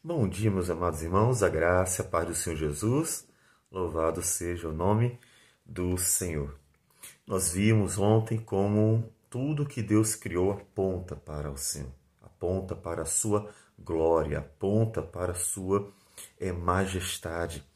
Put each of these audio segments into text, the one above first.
Bom dia, meus amados irmãos, a graça a paz do Senhor Jesus, louvado seja o nome do Senhor. Nós vimos ontem como tudo que Deus criou aponta para o Senhor, aponta para a sua glória, aponta para a sua é, majestade.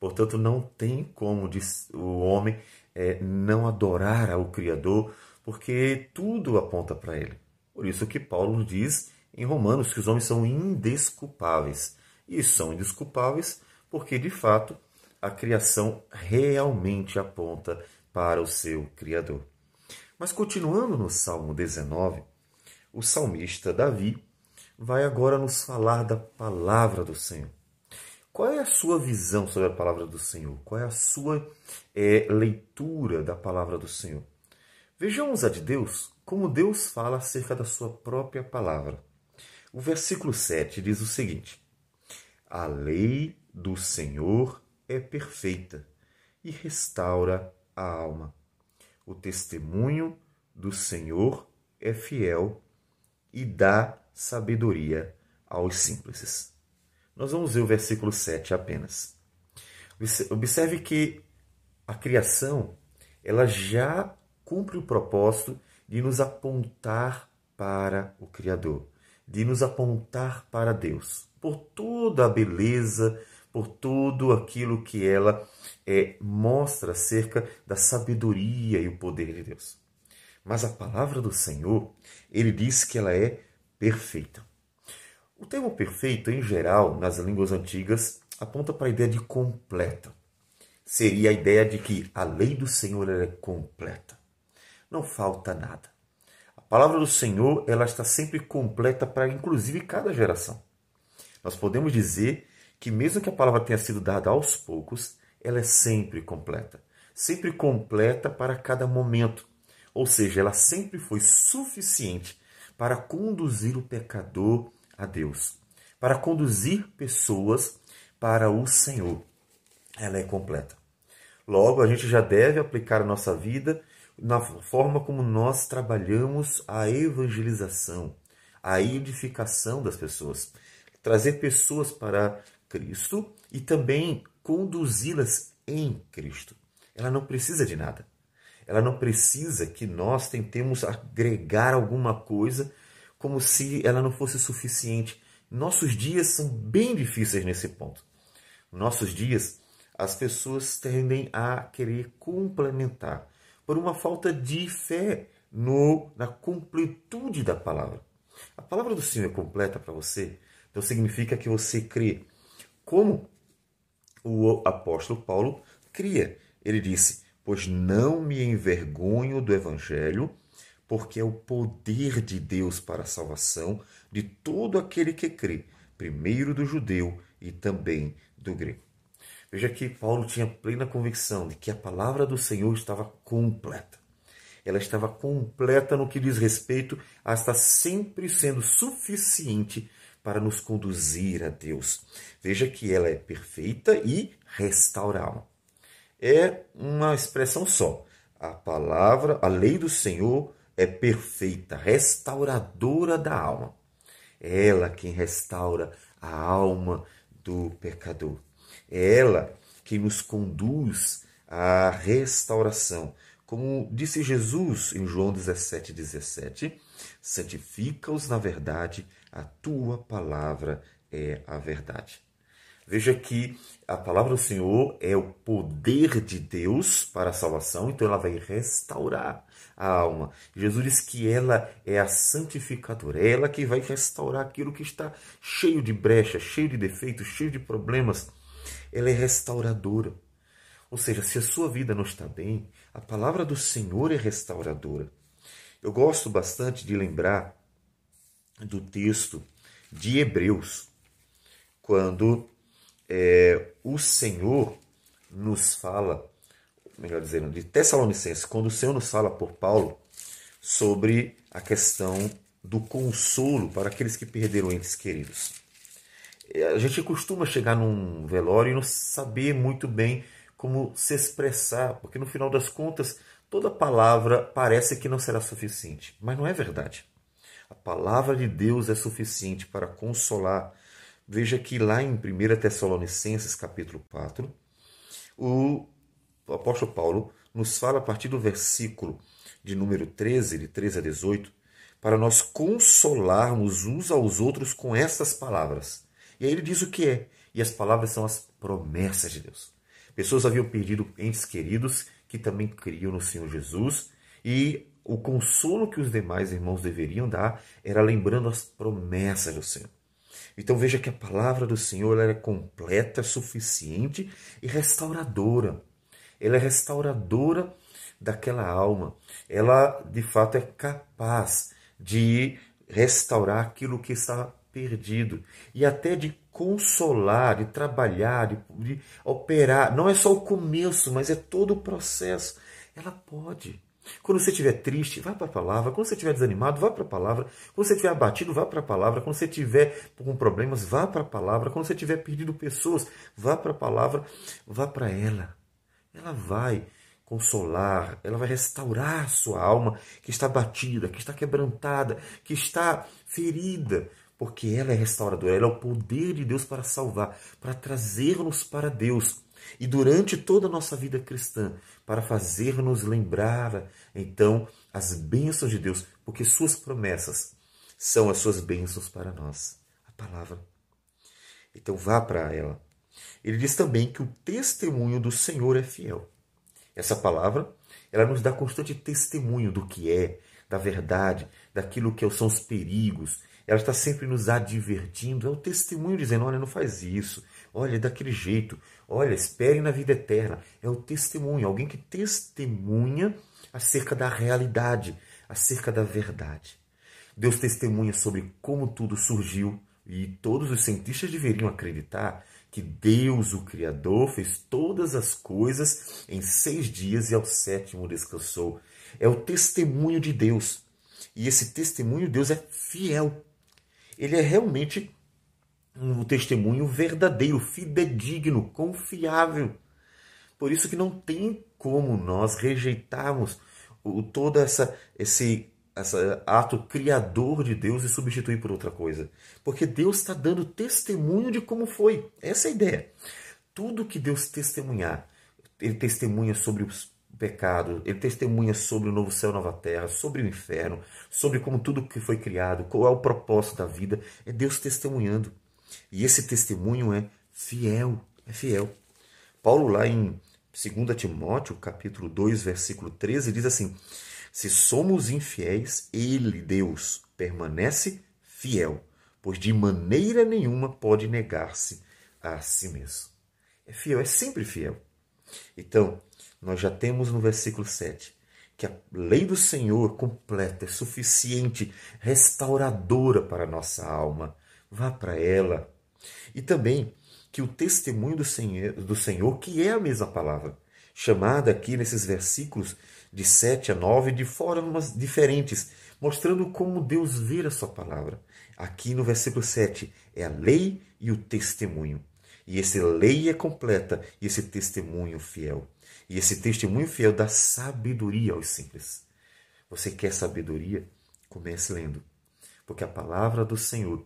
Portanto, não tem como o homem é, não adorar ao Criador, porque tudo aponta para ele. Por isso que Paulo diz em Romanos que os homens são indesculpáveis. E são indesculpáveis porque, de fato, a criação realmente aponta para o seu Criador. Mas continuando no Salmo 19, o salmista Davi vai agora nos falar da palavra do Senhor. Qual é a sua visão sobre a palavra do Senhor? Qual é a sua é, leitura da palavra do Senhor? Vejamos a de Deus como Deus fala acerca da sua própria palavra. O versículo 7 diz o seguinte: A lei do Senhor é perfeita e restaura a alma. O testemunho do Senhor é fiel e dá sabedoria aos simples. Nós vamos ver o versículo 7 apenas. Observe que a criação ela já cumpre o propósito de nos apontar para o Criador de nos apontar para Deus, por toda a beleza, por tudo aquilo que ela é, mostra acerca da sabedoria e o poder de Deus. Mas a palavra do Senhor, ele diz que ela é perfeita. O termo perfeito, em geral, nas línguas antigas, aponta para a ideia de completa. Seria a ideia de que a lei do Senhor é completa. Não falta nada. Palavra do Senhor, ela está sempre completa para inclusive cada geração. Nós podemos dizer que mesmo que a palavra tenha sido dada aos poucos, ela é sempre completa. Sempre completa para cada momento. Ou seja, ela sempre foi suficiente para conduzir o pecador a Deus, para conduzir pessoas para o Senhor. Ela é completa. Logo, a gente já deve aplicar a nossa vida na forma como nós trabalhamos a evangelização, a edificação das pessoas, trazer pessoas para Cristo e também conduzi-las em Cristo. Ela não precisa de nada. Ela não precisa que nós tentemos agregar alguma coisa como se ela não fosse suficiente. Nossos dias são bem difíceis nesse ponto. Nossos dias, as pessoas tendem a querer complementar por uma falta de fé no, na completude da palavra. A palavra do Senhor é completa para você, então significa que você crê. Como o apóstolo Paulo cria. Ele disse: Pois não me envergonho do evangelho, porque é o poder de Deus para a salvação de todo aquele que crê, primeiro do judeu e também do grego. Veja que Paulo tinha plena convicção de que a palavra do Senhor estava completa. Ela estava completa no que diz respeito a estar sempre sendo suficiente para nos conduzir a Deus. Veja que ela é perfeita e restaura a alma. É uma expressão só. A palavra, a lei do Senhor é perfeita, restauradora da alma. É ela quem restaura a alma do pecador. É ela que nos conduz à restauração. Como disse Jesus em João 17, 17, santifica-os na verdade, a tua palavra é a verdade. Veja que a palavra do Senhor é o poder de Deus para a salvação, então ela vai restaurar a alma. Jesus diz que ela é a santificadora, é ela que vai restaurar aquilo que está cheio de brechas, cheio de defeitos, cheio de problemas ela é restauradora. Ou seja, se a sua vida não está bem, a palavra do Senhor é restauradora. Eu gosto bastante de lembrar do texto de Hebreus, quando é, o Senhor nos fala, melhor dizendo, de Tessalonicenses, quando o Senhor nos fala por Paulo sobre a questão do consolo para aqueles que perderam entes queridos. A gente costuma chegar num velório e não saber muito bem como se expressar, porque no final das contas toda palavra parece que não será suficiente, mas não é verdade. A palavra de Deus é suficiente para consolar, veja que lá em 1 Tessalonicenses capítulo 4, o apóstolo Paulo nos fala a partir do versículo de número 13, de 13 a 18, para nós consolarmos uns aos outros com estas palavras. E aí ele diz o que é. E as palavras são as promessas de Deus. Pessoas haviam perdido entes queridos que também criam no Senhor Jesus e o consolo que os demais irmãos deveriam dar era lembrando as promessas do Senhor. Então veja que a palavra do Senhor é completa, suficiente e restauradora. Ela é restauradora daquela alma. Ela, de fato, é capaz de restaurar aquilo que está perdido e até de consolar, de trabalhar, de, de, operar. Não é só o começo, mas é todo o processo. Ela pode. Quando você estiver triste, vá para a palavra. Quando você estiver desanimado, vá para a palavra. Quando você estiver abatido, vá para a palavra. Quando você estiver com problemas, vá para a palavra. Quando você tiver perdido pessoas, vá para a palavra. Vá para ela. Ela vai consolar, ela vai restaurar sua alma que está batida, que está quebrantada, que está ferida, porque ela é restauradora, ela é o poder de Deus para salvar, para trazer-nos para Deus. E durante toda a nossa vida cristã, para fazer-nos lembrar, então, as bênçãos de Deus, porque suas promessas são as suas bênçãos para nós. A palavra. Então vá para ela. Ele diz também que o testemunho do Senhor é fiel. Essa palavra, ela nos dá constante testemunho do que é, da verdade, daquilo que são os perigos. Ela está sempre nos advertindo. É o testemunho dizendo: olha, não faz isso. Olha, é daquele jeito. Olha, espere na vida eterna. É o testemunho, alguém que testemunha acerca da realidade, acerca da verdade. Deus testemunha sobre como tudo surgiu e todos os cientistas deveriam acreditar que Deus, o Criador, fez todas as coisas em seis dias e ao sétimo descansou. É o testemunho de Deus. E esse testemunho de Deus é fiel. Ele é realmente um testemunho verdadeiro, fidedigno, confiável. Por isso que não tem como nós rejeitarmos o, todo essa, esse esse ato criador de Deus e substituir por outra coisa. Porque Deus está dando testemunho de como foi. Essa é a ideia. Tudo que Deus testemunhar, Ele testemunha sobre os pecado, ele testemunha sobre o novo céu, nova terra, sobre o inferno, sobre como tudo que foi criado, qual é o propósito da vida, é Deus testemunhando. E esse testemunho é fiel, é fiel. Paulo lá em 2 Timóteo, capítulo 2, versículo 13, diz assim: se somos infiéis, Ele, Deus, permanece fiel, pois de maneira nenhuma pode negar-se a si mesmo. É fiel, é sempre fiel. Então, nós já temos no versículo 7 que a lei do Senhor completa, é suficiente, restauradora para a nossa alma. Vá para ela. E também que o testemunho do Senhor, do Senhor, que é a mesma palavra, chamada aqui nesses versículos de 7 a 9 de formas diferentes, mostrando como Deus vê a sua palavra. Aqui no versículo 7 é a lei e o testemunho. E essa lei é completa e esse testemunho fiel. E esse testemunho fiel dá sabedoria aos simples. Você quer sabedoria? Comece lendo. Porque a palavra do Senhor,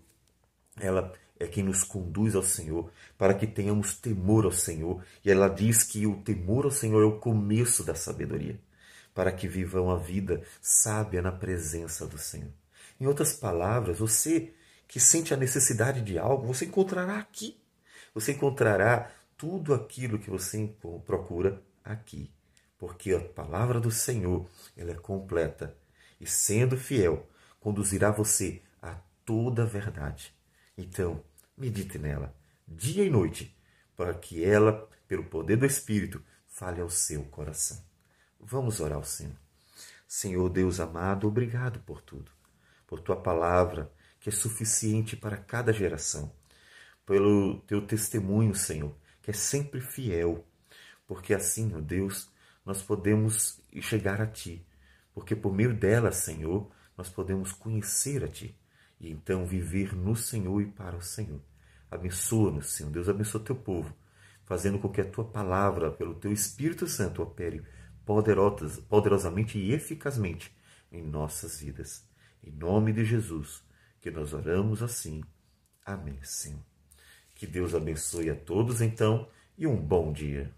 ela é quem nos conduz ao Senhor, para que tenhamos temor ao Senhor. E ela diz que o temor ao Senhor é o começo da sabedoria para que vivam a vida sábia na presença do Senhor. Em outras palavras, você que sente a necessidade de algo, você encontrará aqui. Você encontrará tudo aquilo que você procura aqui. Porque a palavra do Senhor, ela é completa e sendo fiel, conduzirá você a toda a verdade. Então, medite nela, dia e noite, para que ela, pelo poder do Espírito, fale ao seu coração. Vamos orar ao Senhor. Senhor Deus amado, obrigado por tudo, por tua palavra que é suficiente para cada geração, pelo teu testemunho, Senhor, que é sempre fiel, porque assim, ó Deus, nós podemos chegar a ti, porque por meio dela, Senhor, nós podemos conhecer a ti e então viver no Senhor e para o Senhor. Abençoa-nos, Senhor. Deus abençoa teu povo, fazendo com que a tua palavra, pelo teu Espírito Santo, opere poderosamente e eficazmente em nossas vidas. Em nome de Jesus, que nós oramos assim. Amém, Senhor. Que Deus abençoe a todos então e um bom dia.